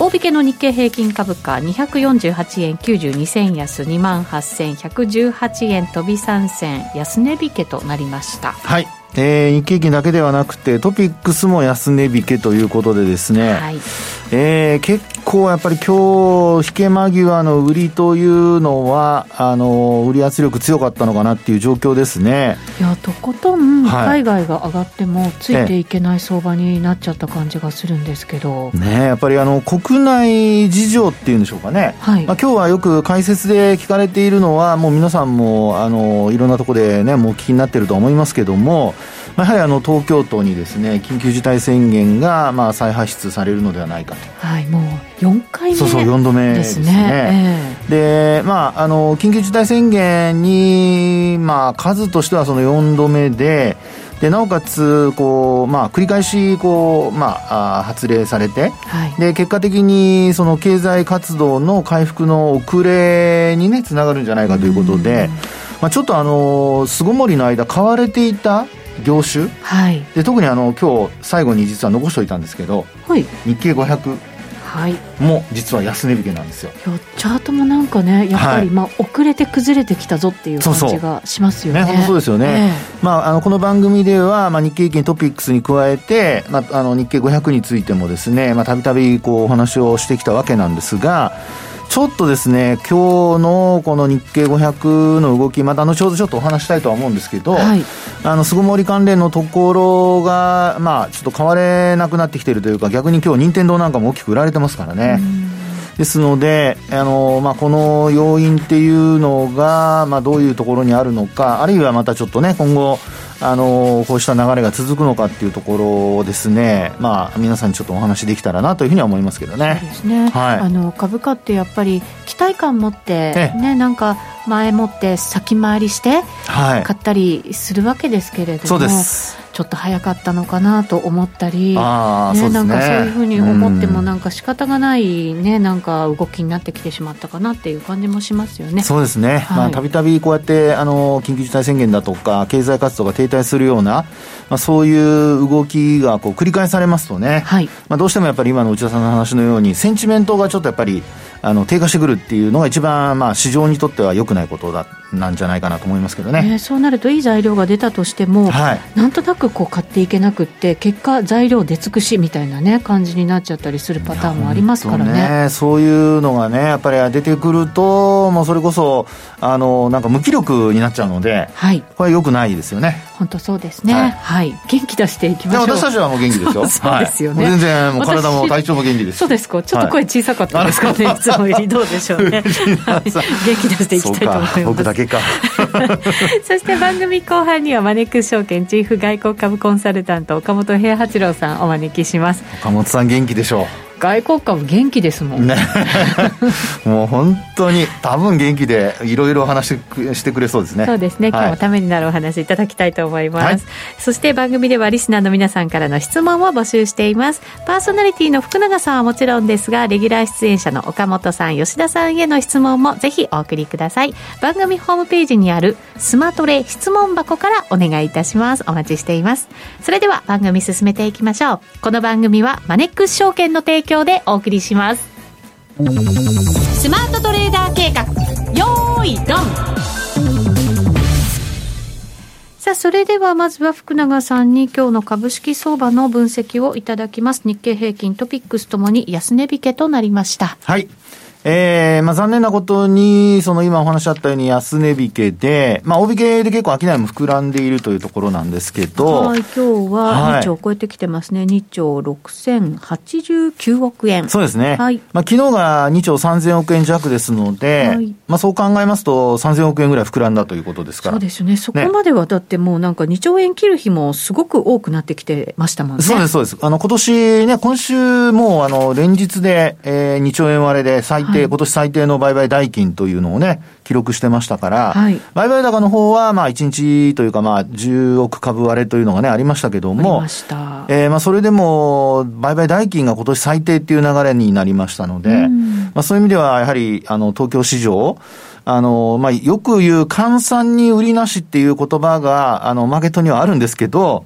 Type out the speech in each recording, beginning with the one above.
大引けの日経平均株価248円92銭安2万8118円飛び3銭安値引けとなりました。はい。えー、日経金だけではなくてトピックスも安値引けということでですね、はい、えー、結構やっぱり今日引け間際の売りというのはあの売り圧力強かったのかなっていう状況ですね。いやとことん海外が上がってもついていけない相場になっちゃった感じがするんですけど、ねやっぱりあの国内事情っていうんでしょうかね、はい。まあ、今日はよく解説で聞かれているのはもう皆さんもあのいろんなところでねもう聞きになってると思いますけどもやはりあの東京都にですね緊急事態宣言がまあ再発出されるのではないかと。はい、もう4回目そうそう4度目ですね。ですねえー、でまああの緊急事態宣言にまあ数としてはその4度目で。でなおかつこう、まあ、繰り返しこう、まあ、発令されて、はい、で結果的にその経済活動の回復の遅れにねつながるんじゃないかということで、まあ、ちょっとあの巣ごもりの間買われていた業種、はい、で特にあの今日最後に実は残しておいたんですけど、はい、日経500も実は安値引けなんですよ、はい、チャートもなんかねやっぱり、まあ遅れて崩れてきたぞっていう感じがしますよね。そうそうですよね、えー、まあ、あのこの番組では、まあ、日経平均トピックスに加えて、まあ、あの日経500についてもですねたびたびお話をしてきたわけなんですがちょっとですね、今日のこの日経500の動き、また後ほどちょっとお話したいとは思うんですけど、はい、あの、巣ごもり関連のところが、まあ、ちょっと買われなくなってきてるというか、逆に今日、任天堂なんかも大きく売られてますからね。ですので、あのまあ、この要因っていうのが、まあ、どういうところにあるのか、あるいはまたちょっとね、今後、あのこうした流れが続くのかっていうところをですね、まあ、皆さんにちょっとお話できたらなというふうには思いますけどね。ね、はい、あの株価ってやっぱり期待感持って、ね、なんか前もって先回りして買ったりするわけですけれども、そうですちょっと早かったのかなと思ったり、ね、なんかそういうふうに思っても、なんか仕方がないね、なんか動きになってきてしまったかなっていう感じもしますよね。そうですね。はい、まあたびたびこうやってあの緊急事態宣言だとか経済活動が停滞するような、まあそういう動きがこう繰り返されますとね、はい、まあどうしてもやっぱり今の内田さんの話のようにセンチメントがちょっとやっぱりあの低下してくるっていうのが一番まあ市場にとっては良くないことだなんじゃないかなと思いますけどね、ね、そうなるといい材料が出たとしても、はい、なんとなくこう買っていけなくって結果材料出尽くしみたいなね感じになっちゃったりするパターンもありますからね、ね、そういうのがねやっぱり出てくるともうそれこそあのなんか無気力になっちゃうので、はい、これよくないですよね本当そうですね、はい、はい、元気出していきましょう。私たちはもう元気ですよ。そうですよね、全然もう体も体調も元気です。そうですか。ちょっと声小さかったですかね、い、つもより。どうでしょうね、元気出していきたいと思います。僕だけか。そして番組後半にはマネックス証券チーフ外国株コンサルタント岡本平八郎さんお招きします。岡本さん元気でしょう外国株元気ですもん。ね。もう本当に多分元気でいろいろ話してくれそうですね。そうですね、今日もためになるお話いただきたいと思います、はい、そして番組ではリスナーの皆さんからの質問を募集しています。パーソナリティの福永さんはもちろんですがレギュラー出演者の岡本さん吉田さんへの質問もぜひお送りください。番組ホームページにあるスマトレ質問箱からお願いいたします。お待ちしています。それでは番組進めていきましょう。この番組はマネックス証券の提供でお送りしますスマートトレーダー計画よーいドンさあ、それではまずは福永さんに今日の株式相場の分析をいただきます。日経平均トピックスともに安値引けとなりました。はい。えー、まあ残念なことに、その今お話あったように安値引けで、まあ大引けで結構商いも膨らんでいるというところなんですけど。はい、今日は2兆を超えてきてますね。はい、2兆6089億円。そうですね。はい。まあ昨日が2兆3000億円弱ですので、はい、まあそう考えますと3000億円ぐらい膨らんだということですから。そうですよね。そこまではだってもうなんか2兆円切る日もすごく多くなってきてましたもんね。そうです、そうです。あの今年ね、今週もうあの連日で、えー、2兆円割れで最低、はい、今年最低の売買代金というのをね、記録してましたから、はい、売買高の方は、まあ、1日というか、まあ、10億株割れというのがね、ありましたけども、あえー、まあ、それでも、売買代金が今年最低っていう流れになりましたので、まあ、そういう意味では、やはり、あの、東京市場、あの、まあ、よく言う、換算に売りなしっていう言葉が、あの、マーケットにはあるんですけど、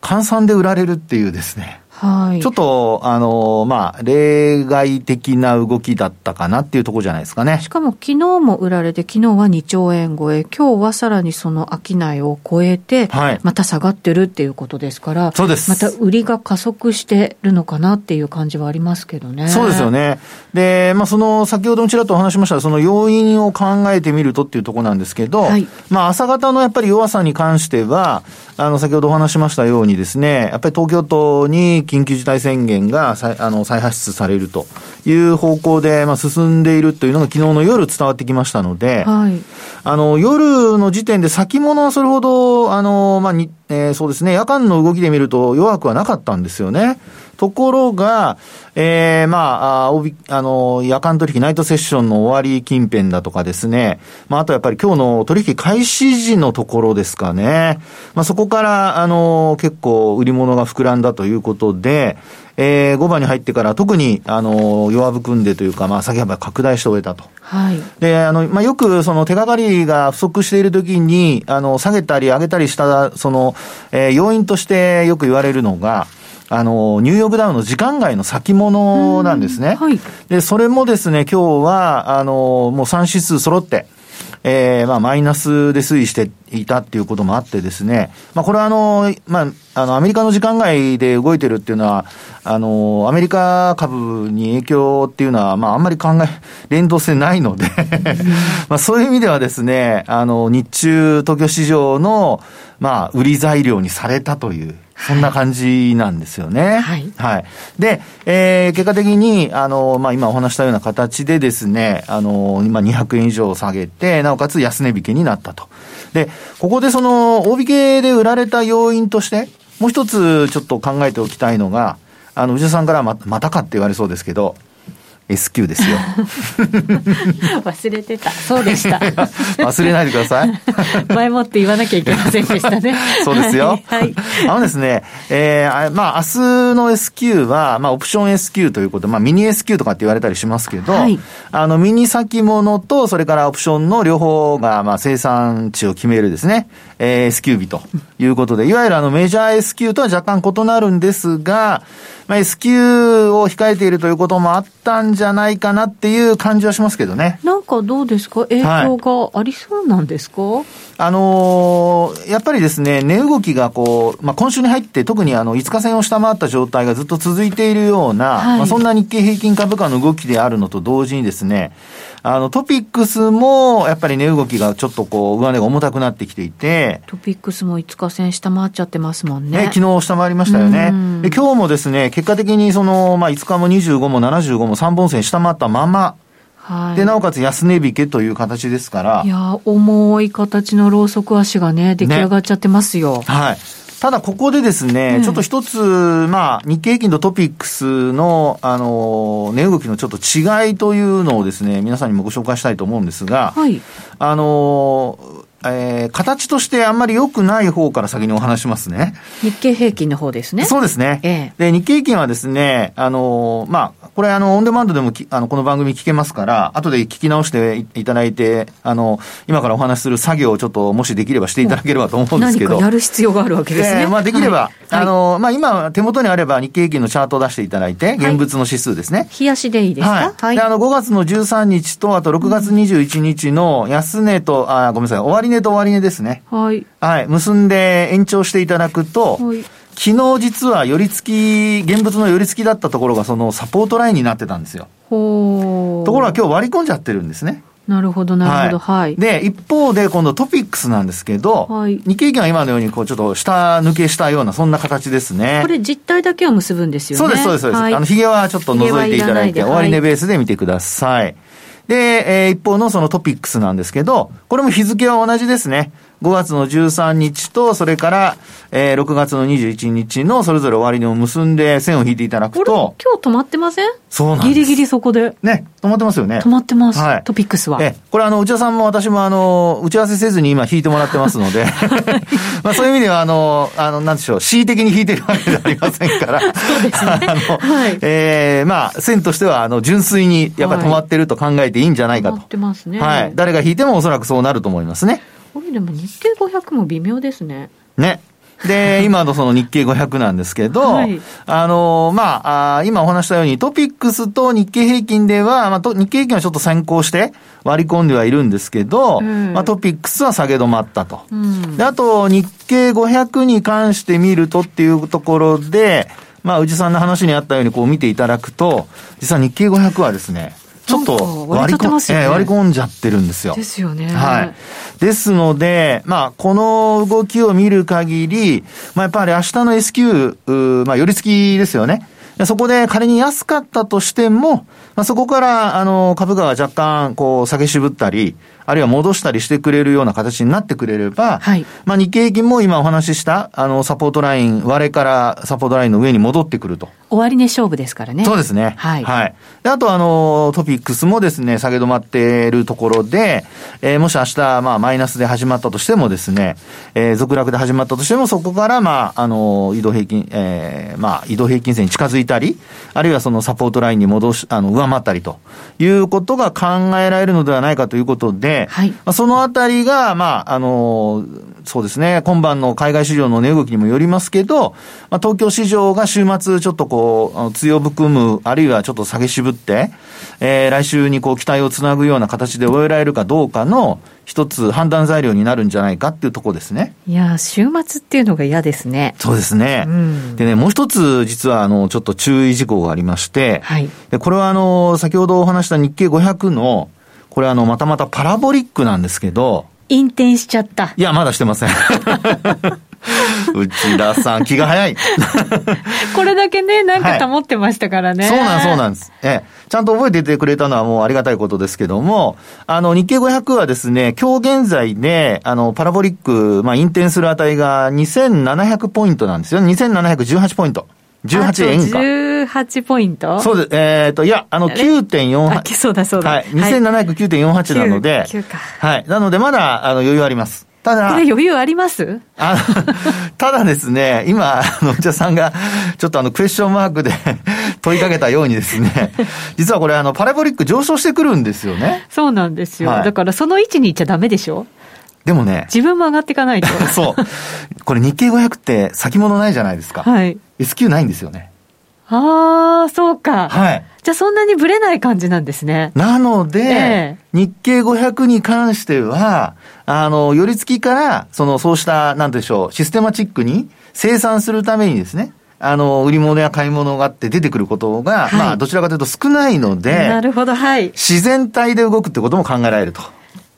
換算で売られるっていうですね。はい、ちょっと、あの、まあ、例外的な動きだったかなっていうところじゃないですかね。しかも昨日も売られて、昨日は2兆円超え、今日はさらにその商いを超えて、また下がってるっていうことですから、そうです。また売りが加速してるのかなっていう感じはありますけどね。そうですよね。で、まあ、その、先ほどもちらっとお話しました、その要因を考えてみるとっていうところなんですけど、はい、まあ、朝方のやっぱり弱さに関しては、あの、先ほどお話しましたようにですね、やっぱり東京都に緊急事態宣言が再あの再発出されるという方向で、まあ、進んでいるというのが昨日の夜伝わってきましたので、はい、あの、夜の時点で先物はそれほど、あの、まあ、に、えー、そうですね、夜間の動きで見ると弱くはなかったんですよね。ところが、えー、まあ、ああの、夜間取引、ナイトセッションの終わり近辺だとかですね、まあ、あとやっぱり今日の取引開始時のところですかね。まあ、そこから、あの、結構売り物が膨らんだということで、えー、5番に入ってから特に、あの、弱含んでというか、まあ、先ほど拡大して終えたと。はい。で、あの、まあ、よく、その手がかりが不足しているときに、あの、下げたり上げたりした、その、えー、要因としてよく言われるのが、あの、ニューヨークダウの時間外の先物なんですね。はい。で、それもですね、今日は、あの、もう3指数揃って、えー、まあ、マイナスで推移していたっていうこともあってですね、まあ、これはあの、まあ、あの、アメリカの時間外で動いてるっていうのは、あの、アメリカ株に影響っていうのは、まあ、あんまり考え、連動性ないので まあ、そういう意味ではですね、あの、日中東京市場の、まあ、売り材料にされたという、そんな感じなんですよね。はい。はい。で、えー、結果的に、あの、まあ、今お話したような形でですね、あの、今200円以上下げて、なおかつ安値引けになったと。で、ここでその、大引けで売られた要因として、もう一つちょっと考えておきたいのが、あの、内田さんからままたかって言われそうですけど、S q ですよ。忘れてた。そうでした。忘れないでください。前もって言わなきゃいけませんでしたね。そうですよ。はい。あのですね、えー、まあ、明日の S q は、まあ、オプション S q ということで、まあ、ミニ S q とかって言われたりしますけど、はい、あの、ミニ先物と、それからオプションの両方が、まあ、生産値を決めるですね、えー、S q 日ということで、いわゆるあの、メジャー S q とは若干異なるんですが、まあ、S q を控えているということもあったんじゃないかなっていう感じはしますけどね。なんかどうですか？影響がありそうなんですか、はい、あのー、やっぱりですね、値動きがこう、まあ、今週に入って特にあの、5日線を下回った状態がずっと続いているような、はい、まあ、そんな日経平均株価の動きであるのと同時にですね、あの、トピックスも、やっぱり値動きがちょっとこう、上値が重たくなってきていて。トピックスも5日線下回っちゃってますもんね。ね昨日下回りましたよね。で、今日もですね、結果的にその、まあ、5日も25も75も3本線下回ったまま、はい、で、なおかつ安値引けという形ですから。いや、重い形のローソク足がね、出来上がっちゃってますよ。ね、はい。ただここでですね、うん、ちょっと一つ、まあ、日経平均とトピックスの、あの、値動きのちょっと違いというのをですね、皆さんにもご紹介したいと思うんですが、はい、あの、えー、形としてあんまり良くない方から先にお話しますね。日経平均の方ですね。そうですね。ええ、で、日経平均はですね、あの、まあ、これあの、オンデマンドでもあの、この番組聞けますから、後で聞き直していただいて、あの、今からお話しする作業をちょっともしできればしていただければと思うんですけど。何かやる必要があるわけですね。えー、まあ、できれば、はい、あの、まあ、今手元にあれば日経平均のチャートを出していただいて、現物の指数ですね。冷やしでいいですか？はい。はい、で、あの、5月の13日と、あと6月21日の安値と、あ、ごめんなさい、終値と終値ですね。はい。はい。結んで延長していただくと、はい、昨日実は寄り付き、現物の寄り付きだったところがそのサポートラインになってたんですよ。ほところが今日割り込んじゃってるんですね。なるほど、なるほど、はい。で、一方で、今度トピックスなんですけど、はい、日経平均は今のように、こう、ちょっと下抜けしたような、そんな形ですね。これ、実体だけを結ぶんですよね。そうです、そうです、そうです。はい、あの、髭はちょっと覗いていただいて、い終値ベースで見てください。で、えー、一方のそのトピックスなんですけど、これも日付は同じですね。5月の13日と、それから、えー、6月の21日のそれぞれ終値を結んで線を引いていただくと。今日止まってません？そうなんです。ギリギリそこで？ね、止まってますよね。止まってます。はい。トピックスは。え、これあの、内田さんも私もあの、打ち合わせせずに今引いてもらってますので、まあそういう意味ではあの、あの、なんでしょう、恣意的に引いてるわけではありませんから。そうですね。あの、はい、ええー、まあ、線としてはあの、純粋にやっぱり止まってると考えていいんじゃないかと。止まってますね。はい。誰が引いてもおそらくそうなると思いますね。これでも日経500も微妙ですね。ね。で、今のその日経500なんですけど、はい、あの、まあ、あ今お話したようにトピックスと日経平均では、まあ、日経平均はちょっと先行して割り込んではいるんですけど、うん、まあ、トピックスは下げ止まったと。うん、で、あと、日経500に関して見るとっていうところで、まあ、宇治さんの話にあったようにこう見ていただくと、実は日経500はですね、ちょっと割り込ん、ねえー、割り込んじゃってるんですよ。ですよね。はい。ですので、まあ、この動きを見る限り、まあ、やっぱり明日の S q まあ、寄り付きですよね。そこで仮に安かったとしても、まあ、そこから、あの、株価が若干、こう、下げ渋ったり、あるいは戻したりしてくれるような形になってくれれば、はい、まあ日経平均も今お話しした、あの、サポートライン、割れからサポートラインの上に戻ってくると。終値勝負ですからね。そうですね。はい。はい。で、あとあの、トピックスもですね、下げ止まっているところで、えー、もし明日、まあマイナスで始まったとしてもですね、えー、続落で始まったとしても、そこから、まあ、あの、移動平均、えー、まあ、移動平均線に近づいたり、あるいはそのサポートラインに戻し、あの、上回ったりということが考えられるのではないかということで、はい。まあ、そのあたりが、まあ、あの、そうですね、今晩の海外市場の値動きにもよりますけど、まあ、東京市場が週末ちょっとこう、強含む、あるいはちょっと下げ渋って、えー、来週にこう期待をつなぐような形で終えられるかどうかの一つ判断材料になるんじゃないかっていうところですね。いや、週末っていうのが嫌ですね。そうですね。うん、でね、もう一つ実はあの、ちょっと注意事項がありまして、はい。で、これはあの、先ほどお話した日経500の、これあの、またまたパラボリックなんですけど。引転しちゃった。いや、まだしてません。内田さん、気が早い。これだけね、なんか保ってましたからね。はい、そうなん、そうなんです。ええ。ちゃんと覚えててくれたのはもうありがたいことですけども、あの、日経500はですね、今日現在で、あの、パラボリック、まあ、引転する値が2700ポイントなんですよ。2718ポイント。18円か。18ポイント？そうです。えっ、ー、と、いや、あの、9.48。あ、そうだそうだ。はい。2709.48なので、はい。なので、まだ、あの、余裕あります。ただ、これ余裕あります？あ ただですね、今、あの、内田さんが、ちょっとあの、クエスチョンマークで 問いかけたようにですね、実はこれ、あの、パラボリック上昇してくるんですよね。そうなんですよ。はい、だから、その位置に行っちゃダメでしょ？でもね。自分も上がっていかないと。そう。これ日経500って先物ないじゃないですか。はい。S q ないんですよね。ああ、そうか。はい。じゃあそんなにぶれない感じなんですね。なので、え日経500に関しては、あの、寄り付きから、その、そうした、なんでしょう、システマチックに生産するためにですね、あの、売り物や買い物があって出てくることが、はい、まあ、どちらかというと少ないので、なるほど、はい。自然体で動くってことも考えられると。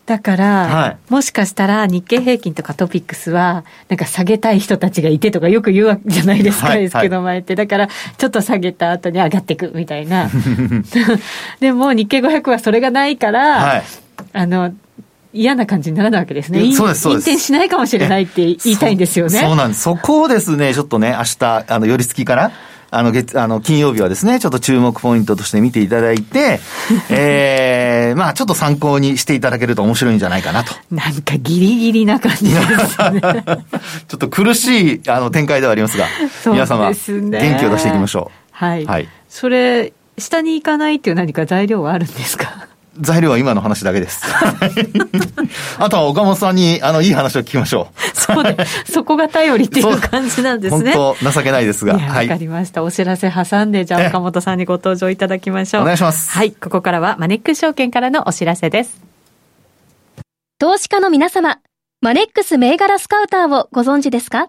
だから、はい、もしかしたら日経平均とかトピックスは、なんか下げたい人たちがいてとかよく言うわけじゃないですか、ですけど前って。だから、ちょっと下げた後に上がっていくみたいな。でも日経500はそれがないから、はい、あの、嫌な感じにならないわけですね。そうです、そうです。引転しないかもしれないって言いたいんですよね。そうなんです。そこをですね、ちょっとね、明日、あの、寄り付きから、あの、月、あの、金曜日はですね、ちょっと注目ポイントとして見ていただいて、え えー、まあ、ちょっと参考にしていただけると面白いんじゃないかなと。なんかギリギリな感じですね。ちょっと苦しい、あの、展開ではありますが、すね、皆様、元気を出していきましょう。はい。はい。それ、下に行かないっていう何か材料はあるんですか？材料は今の話だけです。あとは岡本さんに、あの、いい話を聞きましょう。そうね。そこが頼りっていう感じなんですね。本当情けないですが。わ、はい、かりました。お知らせ挟んで、じゃあ岡本さんにご登場いただきましょう。お願いします。はい。ここからはマネックス証券からのお知らせです。投資家の皆様、マネックス銘柄スカウターをご存知ですか？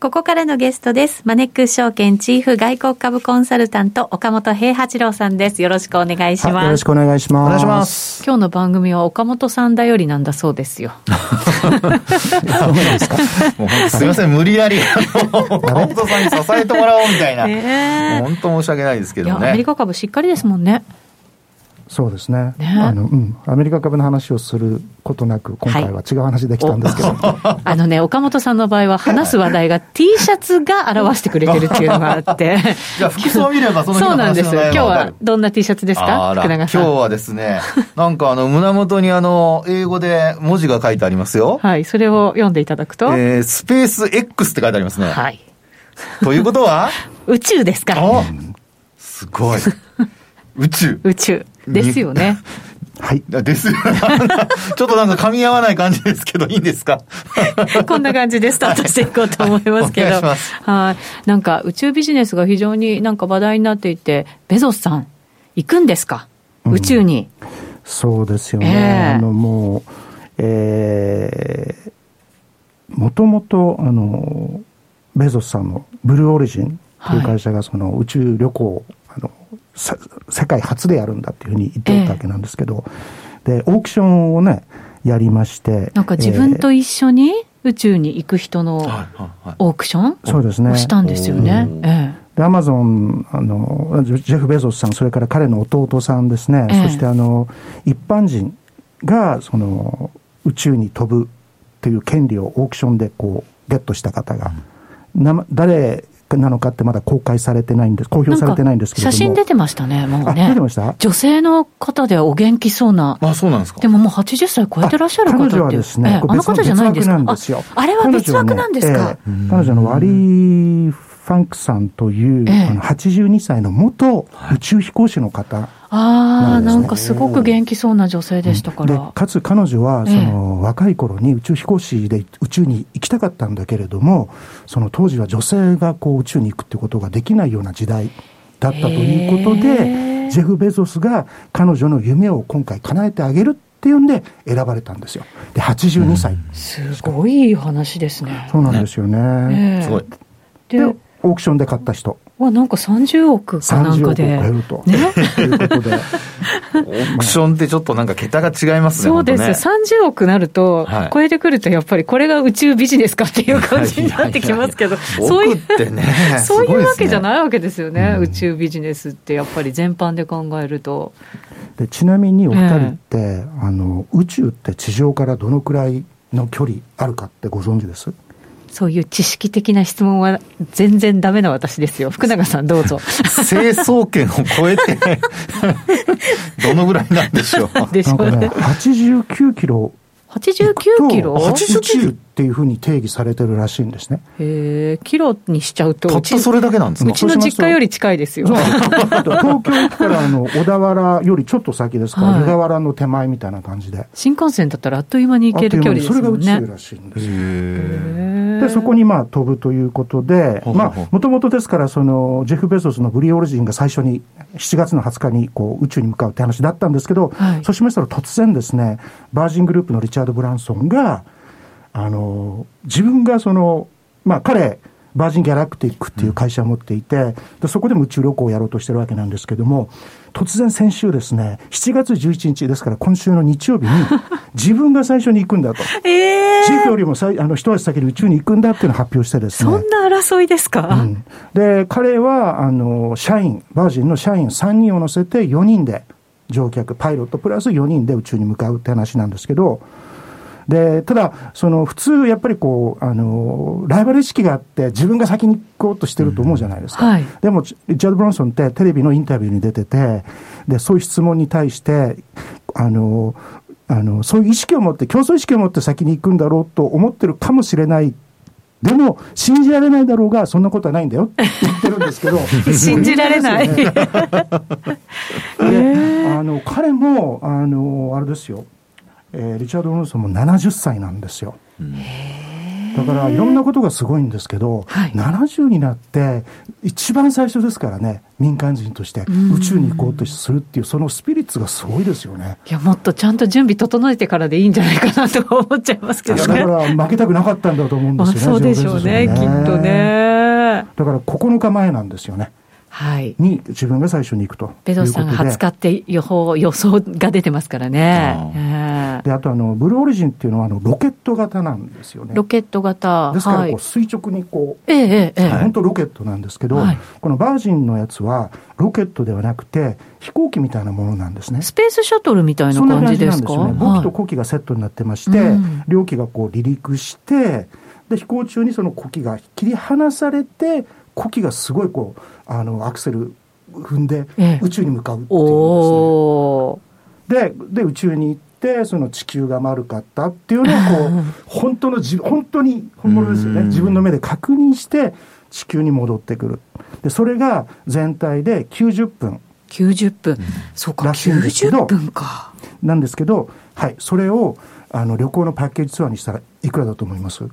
ここからのゲストです。マネックス証券チーフ外国株コンサルタント、岡本平八郎さんです。よろしくお願いします。よろしくお願いします。お願いします。今日の番組は岡本さんだよりなんだそうですよ。そうですか。すみません、無理やり、岡本さんに支えてもらおうみたいな。えー、本当申し訳ないですけどね。アメリカ株しっかりですもんね。そうですね、ね、あのうん、アメリカ株の話をすることなく、今回は違う話できたんですけど、はい、あのね、岡本さんの場合は、話す話題が T シャツが表してくれてるっていうのがあって、じゃあ、服装見ればその そうなんです、今日はどんな T シャツですか、福永さん。今日はですね、なんかあの胸元にあの英語で文字が書いてありますよ。はい、それを読んでいただくと、えー、スペース X って書いてありますね。はい。ということは？宇宙ですから。すごい。宇宙。宇宙。ですよね。はい。ですよ。ちょっとなんか噛み合わない感じですけど、いいんですか？こんな感じでスタートしていこうと思いますけど。はい。なんか宇宙ビジネスが非常になんか話題になっていて、ベゾスさん、行くんですか？宇宙に、うん、そうですよね。えー、あの、もう、えー、もともと、あの、ベゾスさんのブルーオリジンという会社がその宇宙旅行、あの世界初でやるんだっていうふうに言ってたわけなんですけど、えー、でオークションをねやりましてなんか自分と一緒に宇宙に行く人のオークション、そうですね。したんですよね。えーで、アマゾン、あの、ジェフ・ベゾスさん、それから彼の弟さんですね、えー、そしてあの、一般人が、その、宇宙に飛ぶという権利をオークションでこう、ゲットした方が、な誰なのかってまだ公開されてないんです、公表されてないんですけれども。写真出てましたね、もうね。出てました？女性の方でお元気そうな。あ、そうなんですか。でももう80歳超えてらっしゃる方って彼女はですね、えあの方じゃないんですか？あれは別枠なんですか、彼女のワリー・ファンクさんという、えあの82歳の元宇宙飛行士の方、ああ、なんかすごく元気そうな女性でしたから。でかつ彼女は、その、若い頃に宇宙飛行士で宇宙に行きたかったんだけれども、その当時は女性がこう宇宙に行くってことができないような時代だったということで、ジェフ・ベゾスが彼女の夢を今回叶えてあげるっていうんで選ばれたんですよ。で、82歳。すごい話ですね。そうなんですよね。すごい。で、オークションで買った人。わ、なんか30億かなんかで。30億超えると。ね？ということで。オークションってちょっとなんか桁が違いますね。そうですよ。30億なると、超えてくるとやっぱりこれが宇宙ビジネスかっていう感じになってきますけど、そういう、ね、そういうわけじゃないわけですよね、宇宙ビジネスってやっぱり全般で考えると。でちなみにお二人って、えー、あの宇宙って地上からどのくらいの距離あるかってご存知です？そういう知識的な質問は全然ダメな私ですよ。福永さんどうぞ。成層圏を超えてどのぐらいなんでしょう。でしょうね。89キロ89キロ？89っていうふうに定義されてるらしいんですね。へえ、キロにしちゃうと、たったそれだけなんですか？うちの実家より近いですよ。東京駅からあの小田原よりちょっと先ですか？ら、はい、湯河原の手前みたいな感じで。新幹線だったらあっという間に行ける距離ですもんね。それが宇宙らしいんですよ。で、そこにまあ飛ぶということで、まあ、もともとですから、その、ジェフ・ベゾスのブリオリジンが最初に7月の20日にこう宇宙に向かうって話だったんですけど、はい、そうしましたら突然ですね、バージングループのリチャード・ブランソンが、あの、自分がその、まあ彼、バージン・ギャラクティックっていう会社を持っていて、でそこでも宇宙旅行をやろうとしてるわけなんですけども、突然先週ですね、7月11日ですから今週の日曜日に、自分が最初に行くんだと。えー、チーフよりもあの一足先に宇宙に行くんだっていうのを発表してですね。そんな争いですか、うん、で、彼は、あの、社員、バージンの社員3人を乗せて4人で、乗客、パイロットプラス4人で宇宙に向かうって話なんですけど、で、ただ、その普通、やっぱりこう、あの、ライバル意識があって、自分が先に行こうとしてると思うじゃないですか。うんはい、でも、リチャード・ブロンソンってテレビのインタビューに出てて、で、そういう質問に対して、あの、あの、そういう意識を持って、競争意識を持って先に行くんだろうと思ってるかもしれないでも、信じられないだろうが、そんなことはないんだよって言ってるんですけど。信じられない。ね、あの、彼も、あの、あれですよ。えー、リチャード・ウォルソンも70歳なんですよ。だからいろんなことがすごいんですけど、はい、70になって一番最初ですからね民間人として宇宙に行こうとするっていうそのスピリッツがすごいですよね。いやもっとちゃんと準備整えてからでいいんじゃないかなと思っちゃいますけどね。だから負けたくなかったんだと思うんですよねそうでしょうね、ね、きっとね。だから9日前なんですよね。はい、に自分が最初に行くとベゾスさんが20日って予報予想が出てますからね。であとあのブルーオリジンっていうのはあのロケット型なんですよね。ロケット型ですからこう垂直にこう、ええええ、本当ロケットなんですけど、はい、このバージンのやつはロケットではなくて飛行機みたいなものなんですね。スペースシャトルみたいな感じですか？そんな感じなんですよね。簿記と後期がセットになってまして、はい、両機がこう離陸して。で飛行中にその呼気が切り離されて呼気がすごいこうあのアクセル踏んで宇宙に向かうっていうですね。でで宇宙に行ってその地球が丸かったっていうのをこう 本当のじ本当に本物ですよね。自分の目で確認して地球に戻ってくる。でそれが全体で90分。90分、うん、そうか90分か。なんですけどはい。それをあの旅行のパッケージツアーにしたらいくらだと思います？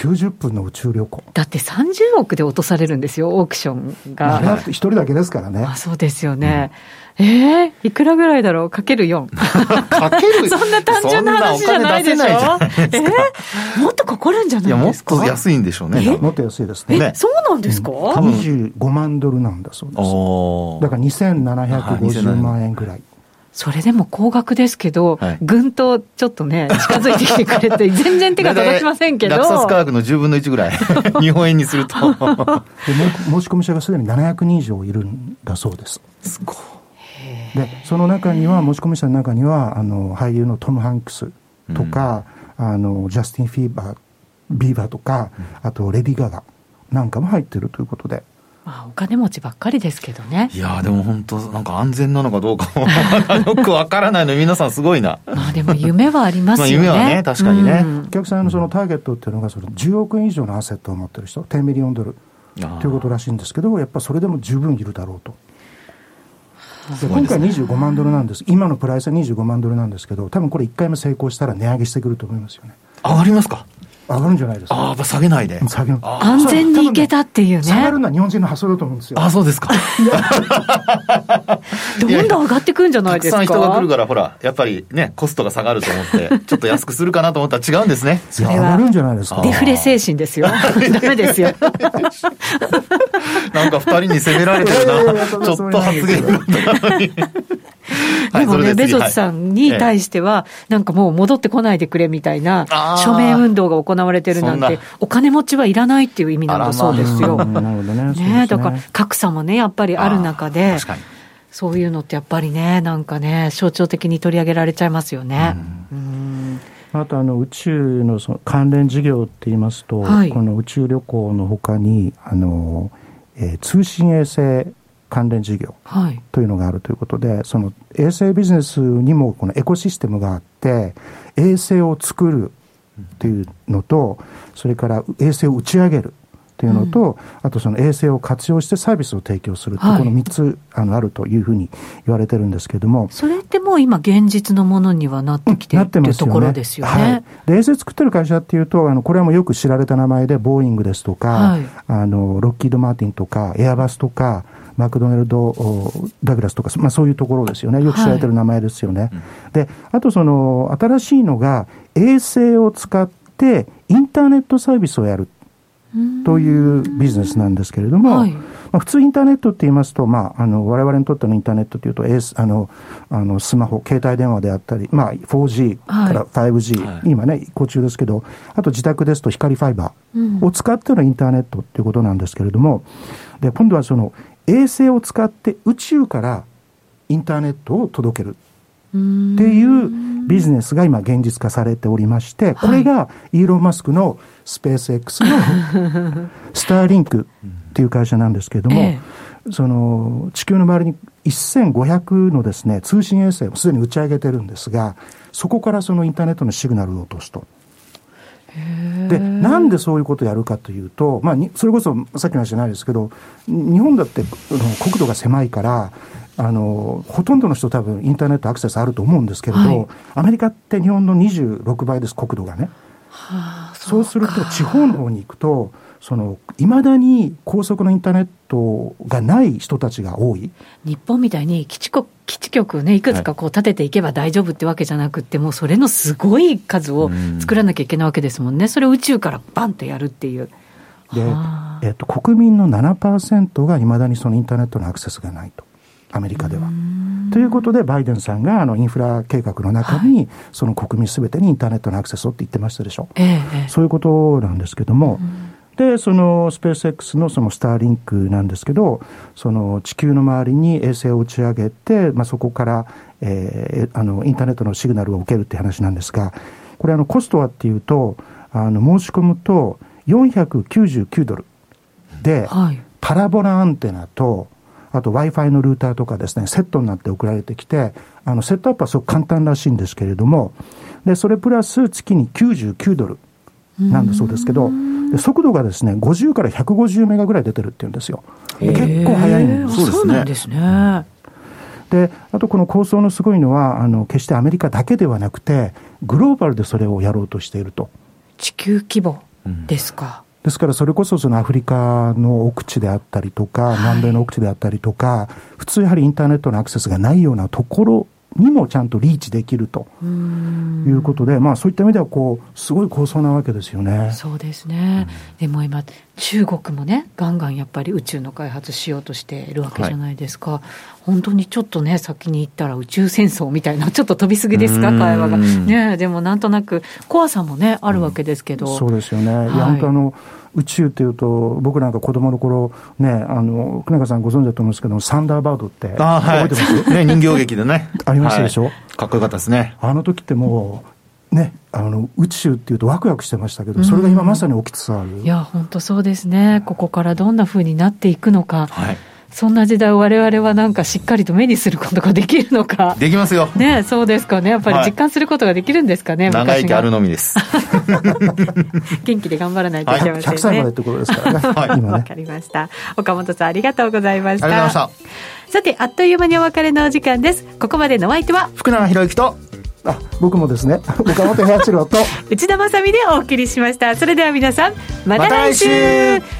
90分の宇宙旅行だって30億で落とされるんですよ、オークションが。一人だけですからね。あそうですよね。うん、えー、いくらぐらいだろう？かける4。かける そんな単純な話じゃないでしょ？えー、もっとかかるんじゃないですか？いや、もっと安いんでしょうね。もっと安いですね。え、そうなんですか、うん、多分25万ドルなんだそうです。だから2750万円ぐらい。それでも高額ですけど、はい、ぐんとちょっとね、近づいてきてくれて、全然手が届きませんけど。落札価格の10分の1ぐらい、日本円にするとで。申し込み者がすでに700人以上いるんだそうです。すごい。で、その中には、申し込み者の中には、あの、俳優のトム・ハンクスとか、うん、あの、ジャスティン・フィーバー、ビーバーとか、あと、レディ・ガガなんかも入ってるということで。まあ、お金持ちばっかりですけどね。いやでも本当、なんか安全なのかどうかもよくわからないの皆さんすごいな。まあでも夢はありますよね。夢はね、確かにね。うん、お客さんのそのターゲットっていうのが、その10億円以上のアセットを持ってる人、10ミリオンドルということらしいんですけど、やっぱそれでも十分いるだろうと。で今回25万ドルなんです、今のプライスは25万ドルなんですけど、多分これ1回目成功したら値上げしてくると思いますよね。上がりますか？上がるんじゃないですか。ああ、やっぱ下げないで。下げ安全にいけたっていうね。下がるのは日本人の発想だと思うんですよ。あそうですか。どんどん上がってくんじゃないですか？たくさん人が来るから、ほら、やっぱりね、コストが下がると思って、ちょっと安くするかなと思ったら違うんですね。上がるんじゃないですか。デフレ精神ですよ。ダメですよ。なんか二人に責められてるな。ちょっと発言だったのに。でもね、ベゾスさんに対しては、なんかもう戻ってこないでくれみたいな、署名運動が行われてるなんて、お金持ちはいらないっていう意味なんだそうですよ。ね。だから格差もね、やっぱりある中で、そういうのってやっぱりね、なんかね、象徴的に取り上げられちゃいますよね。あとあの宇宙のその関連事業って言いますと、はい、この宇宙旅行のほかにあの、えー、通信衛星関連事業というのがあるということで、はい、その衛星ビジネスにもこのエコシステムがあって衛星を作るというのとそれから衛星を打ち上げるというのと、うん、あとその衛星を活用してサービスを提供すると、はい、この3つあのあるというふうに言われてるんですけれども。それってもう今現実のものにはなってきてる、うん、っていうところですよね。はい、で衛星作ってる会社っていうとあのこれはもうよく知られた名前でボーイングですとか、はい、あのロッキード・マーティンとかエアバスとかマクドナルド・ダグラスとか、まあ、そういうところですよね。よく知られてる名前ですよね。はい、であとその新しいのが衛星を使ってインターネットサービスをやるというビジネスなんですけれども、はい、まあ、普通インターネットって言いますと、まあ、あの我々にとってのインターネットというと、あのあのスマホ、携帯電話であったり、まあ、4G から 5G、はい、今ね、移行中ですけど、あと自宅ですと光ファイバーを使ってのインターネットっていうことなんですけれども、で今度はその衛星を使って宇宙からインターネットを届ける。っていうビジネスが今現実化されておりまして、これがイーロン・マスクのスペース X の スターリンクっていう会社なんですけれども、ええ、その地球の周りに1500のですね、通信衛星をすでに打ち上げてるんですが、そこからそのインターネットのシグナルを落とすと。でなんでそういうことをやるかというと、まあ、それこそさっきの話じゃないですけど日本だって国土が狭いからあのほとんどの人多分インターネットアクセスあると思うんですけれど、はい、アメリカって日本の26倍です国土がね。はあ、そうすると地方の方に行くとそのいまだに高速のインターネットがない人たちが多い日本みたいに基地局基地局ね、いくつかこう立てていけば大丈夫ってわけじゃなくて、もうそれのすごい数を作らなきゃいけないわけですもんね、それを宇宙からバンとやるっていう。で、えっと、国民の7%がいまだにそのインターネットのアクセスがないと。アメリカでは。ということで、バイデンさんがあのインフラ計画の中に、その国民すべてにインターネットのアクセスをって言ってましたでしょ？ええ、そういうことなんですけども、で、そのスペース X のそのスターリンクなんですけど、その地球の周りに衛星を打ち上げて、まあ、そこから、えー、あのインターネットのシグナルを受けるって話なんですが、これあのコストはっていうと、あの申し込むと499ドルで、はい、パラボラアンテナと、あと Wi-Fi のルーターとかですね、セットになって送られてきて、あの、セットアップはすごく簡単らしいんですけれども、で、それプラス月に99ドルなんだそうですけど、で速度がですね、50から150メガぐらい出てるっていうんですよ。結構速いんですそうなんですね。で、あとこの構想のすごいのは、あの、決してアメリカだけではなくて、グローバルでそれをやろうとしていると。地球規模ですか。ですからそれこそそのアフリカの奥地であったりとか、南米の奥地であったりとか、普通やはりインターネットのアクセスがないようなところにもちゃんとリーチできると。いうことで、まあ、そういった意味ではこう、すごい構想なわけですよね。そうですね、うん、でも今、中国もね、ガンガンやっぱり宇宙の開発しようとしているわけじゃないですか、はい、本当にちょっとね、先に行ったら宇宙戦争みたいな、ちょっと飛びすぎですか、会話が。ね、でもなんとなく、怖さもね、あるわけですけど。うん、そうですよね、はい、いや本当あの宇宙っていうと、僕なんか子供の頃ね、あの、久永さんご存知だと思うんですけど、サンダーバードって、あ覚えてます、ね、人形劇でね。ありましたでしょ、はい、かっこよかったですね。あの時ってもう、ね、あの宇宙っていうとワクワクしてましたけど、それが今まさに起きつつある。いや、本当そうですね。ここからどんなふうになっていくのか。はいそんな時代を我々はなんかしっかりと目にすることができるのか。できますよ。ねそうですかね。やっぱり実感することができるんですかね。はい、長生きあるのみです。元気で頑張らないといけませんね。はい、100歳までってことですからね。はい、今ね。わかりました。岡本さんありがとうございました。ありがとうございました。さて、あっという間にお別れのお時間です。ここまでのお相手は、福永博之と、あ僕もですね岡本平八郎と 内田まさでお送りしましたそれでは皆さんまた来週ま、